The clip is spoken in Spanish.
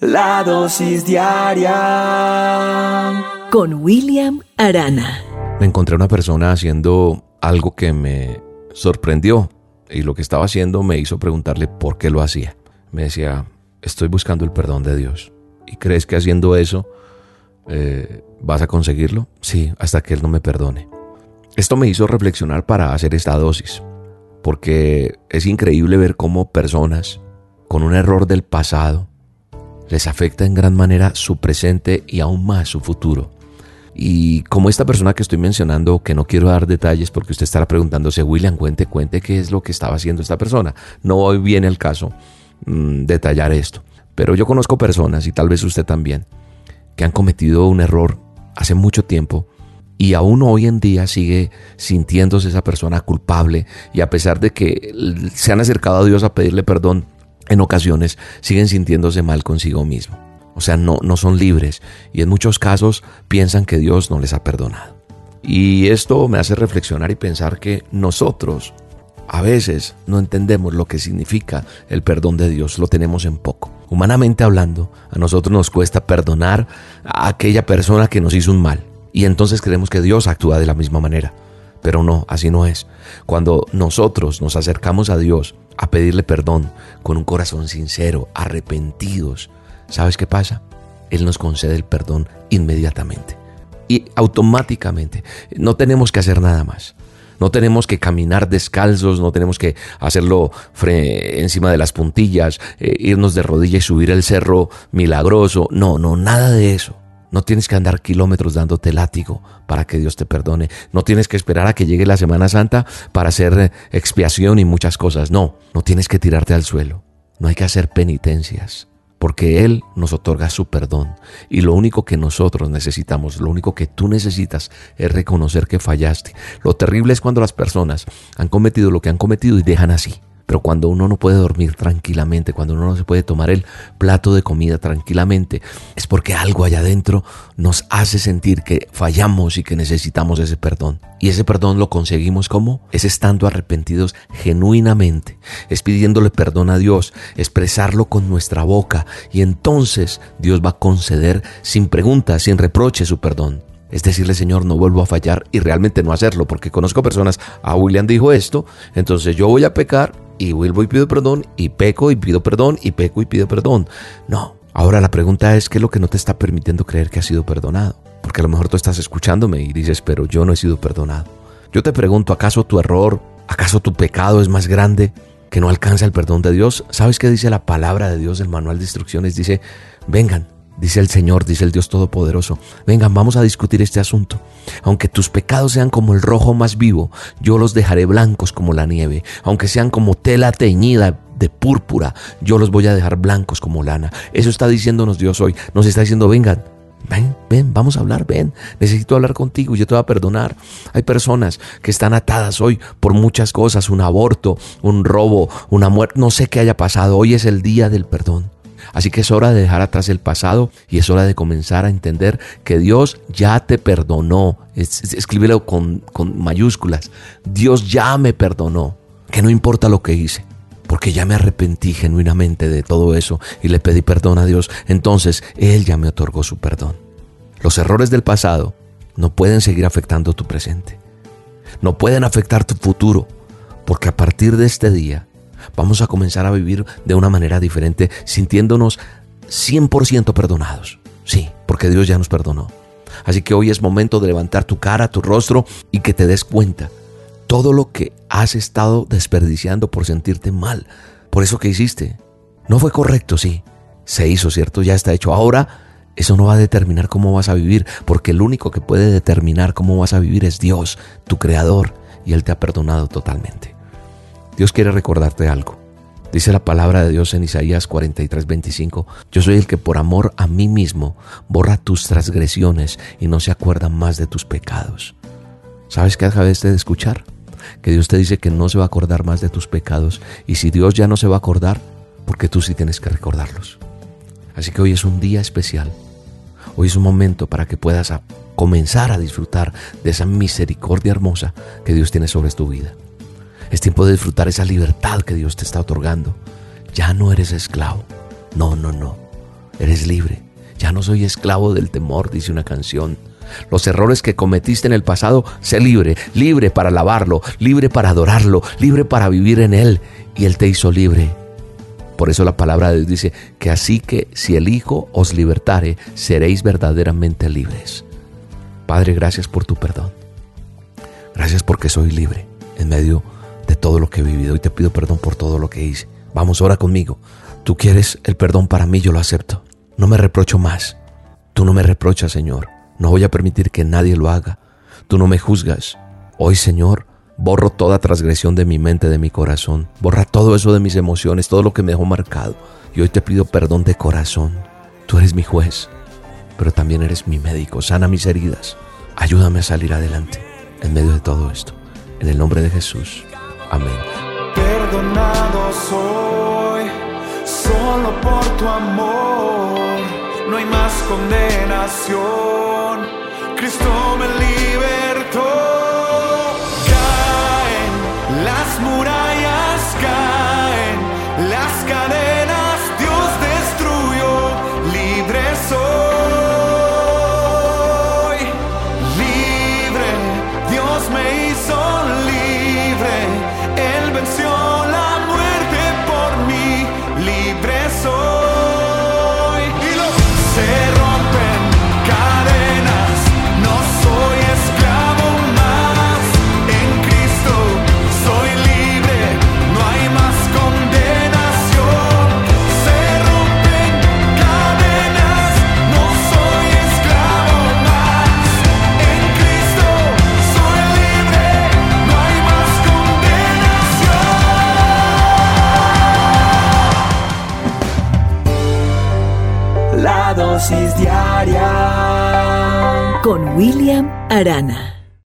La dosis diaria con William Arana. Me encontré una persona haciendo algo que me sorprendió y lo que estaba haciendo me hizo preguntarle por qué lo hacía. Me decía, estoy buscando el perdón de Dios. ¿Y crees que haciendo eso eh, vas a conseguirlo? Sí, hasta que Él no me perdone. Esto me hizo reflexionar para hacer esta dosis, porque es increíble ver cómo personas con un error del pasado, les afecta en gran manera su presente y aún más su futuro. Y como esta persona que estoy mencionando, que no quiero dar detalles porque usted estará preguntándose, William, cuente, cuente qué es lo que estaba haciendo esta persona. No hoy viene el caso mm, detallar esto. Pero yo conozco personas, y tal vez usted también, que han cometido un error hace mucho tiempo y aún hoy en día sigue sintiéndose esa persona culpable y a pesar de que se han acercado a Dios a pedirle perdón, en ocasiones siguen sintiéndose mal consigo mismo. O sea, no, no son libres y en muchos casos piensan que Dios no les ha perdonado. Y esto me hace reflexionar y pensar que nosotros a veces no entendemos lo que significa el perdón de Dios, lo tenemos en poco. Humanamente hablando, a nosotros nos cuesta perdonar a aquella persona que nos hizo un mal. Y entonces creemos que Dios actúa de la misma manera. Pero no, así no es. Cuando nosotros nos acercamos a Dios a pedirle perdón con un corazón sincero, arrepentidos, ¿sabes qué pasa? Él nos concede el perdón inmediatamente. Y automáticamente. No tenemos que hacer nada más. No tenemos que caminar descalzos, no tenemos que hacerlo encima de las puntillas, eh, irnos de rodillas y subir el cerro milagroso. No, no, nada de eso. No tienes que andar kilómetros dándote látigo para que Dios te perdone. No tienes que esperar a que llegue la Semana Santa para hacer eh, expiación y muchas cosas. No, no tienes que tirarte al suelo. No hay que hacer penitencias, porque Él nos otorga su perdón. Y lo único que nosotros necesitamos, lo único que tú necesitas es reconocer que fallaste. Lo terrible es cuando las personas han cometido lo que han cometido y dejan así. Pero cuando uno no puede dormir tranquilamente, cuando uno no se puede tomar el plato de comida tranquilamente, es porque algo allá adentro nos hace sentir que fallamos y que necesitamos ese perdón. Y ese perdón lo conseguimos como? Es estando arrepentidos genuinamente, es pidiéndole perdón a Dios, expresarlo con nuestra boca y entonces Dios va a conceder sin preguntas, sin reproche su perdón. Es decirle, Señor, no vuelvo a fallar y realmente no hacerlo, porque conozco personas, a ah, William dijo esto, entonces yo voy a pecar y vuelvo y pido perdón y peco y pido perdón y peco y pido perdón. No. Ahora la pregunta es qué es lo que no te está permitiendo creer que has sido perdonado. Porque a lo mejor tú estás escuchándome y dices, pero yo no he sido perdonado. Yo te pregunto, ¿acaso tu error, acaso tu pecado es más grande que no alcanza el perdón de Dios? ¿Sabes qué dice la palabra de Dios, el manual de instrucciones? Dice, vengan, Dice el Señor, dice el Dios Todopoderoso, vengan, vamos a discutir este asunto. Aunque tus pecados sean como el rojo más vivo, yo los dejaré blancos como la nieve. Aunque sean como tela teñida de púrpura, yo los voy a dejar blancos como lana. Eso está diciéndonos Dios hoy. Nos está diciendo, vengan, ven, ven, vamos a hablar, ven. Necesito hablar contigo y yo te voy a perdonar. Hay personas que están atadas hoy por muchas cosas, un aborto, un robo, una muerte, no sé qué haya pasado. Hoy es el día del perdón. Así que es hora de dejar atrás el pasado y es hora de comenzar a entender que Dios ya te perdonó. escríbelo con, mayúsculas. Dios ya me perdonó. Que no importa lo que hice porque ya me arrepentí genuinamente de todo eso y le pedí perdón a Dios, entonces Él ya me otorgó su perdón. Los errores del pasado no pueden seguir afectando tu presente, no pueden afectar tu futuro, porque a partir de este día vamos a comenzar a vivir de una manera diferente, sintiéndonos 100% perdonados. Sí, porque Dios ya nos perdonó. Así que hoy es momento de levantar tu cara, tu rostro y que te des cuenta todo lo que has estado desperdiciando por sentirte mal, por eso que hiciste. No fue correcto, sí. Se hizo, ¿cierto? Ya está hecho. Ahora eso no va a determinar cómo vas a vivir, porque el único que puede determinar cómo vas a vivir es Dios, tu creador, y Él te ha perdonado totalmente. Dios quiere recordarte algo. Dice la palabra de Dios en Isaías 43, 25, Yo soy el que por amor a mí mismo borra tus transgresiones y no se acuerda más de tus pecados. ¿Sabes qué acabaste de escuchar? Que Dios te dice que no se va a acordar más de tus pecados y si Dios ya no se va a acordar, porque tú sí tienes que recordarlos. Así que hoy es un día especial. Hoy es un momento para que puedas comenzar a disfrutar de esa misericordia hermosa que Dios tiene sobre tu vida. Es tiempo de disfrutar esa libertad que Dios te está otorgando. Ya no eres esclavo. No, no, no. eres libre. Ya no soy esclavo del temor, dice una canción. Los errores que cometiste en el pasado, sé libre, libre para alabarlo, libre para adorarlo, libre para vivir en Él. Y Él te hizo libre. Por eso la palabra de Dios dice que así que si el Hijo os libertare, seréis verdaderamente libres. Padre, gracias por tu perdón. Gracias porque soy libre en medio de todo lo que he vivido y te pido perdón por todo lo que hice. Vamos, ora conmigo. Tú quieres el perdón para mí, yo lo acepto. No me reprocho más. Tú no me reprochas, Señor. No voy a permitir que nadie lo haga. Tú no me juzgas. Hoy, Señor, borro toda transgresión de mi mente, de mi corazón. Borra todo eso de mis emociones, todo lo que me dejó marcado. Y hoy te pido perdón de corazón. Tú eres mi juez, pero también eres mi médico. Sana mis heridas. Ayúdame a salir adelante en medio de todo esto. En el nombre de Jesús. Amén. Perdonado soy solo por tu amor. No hay más condenación. Cristo me libertó. Con William Arana.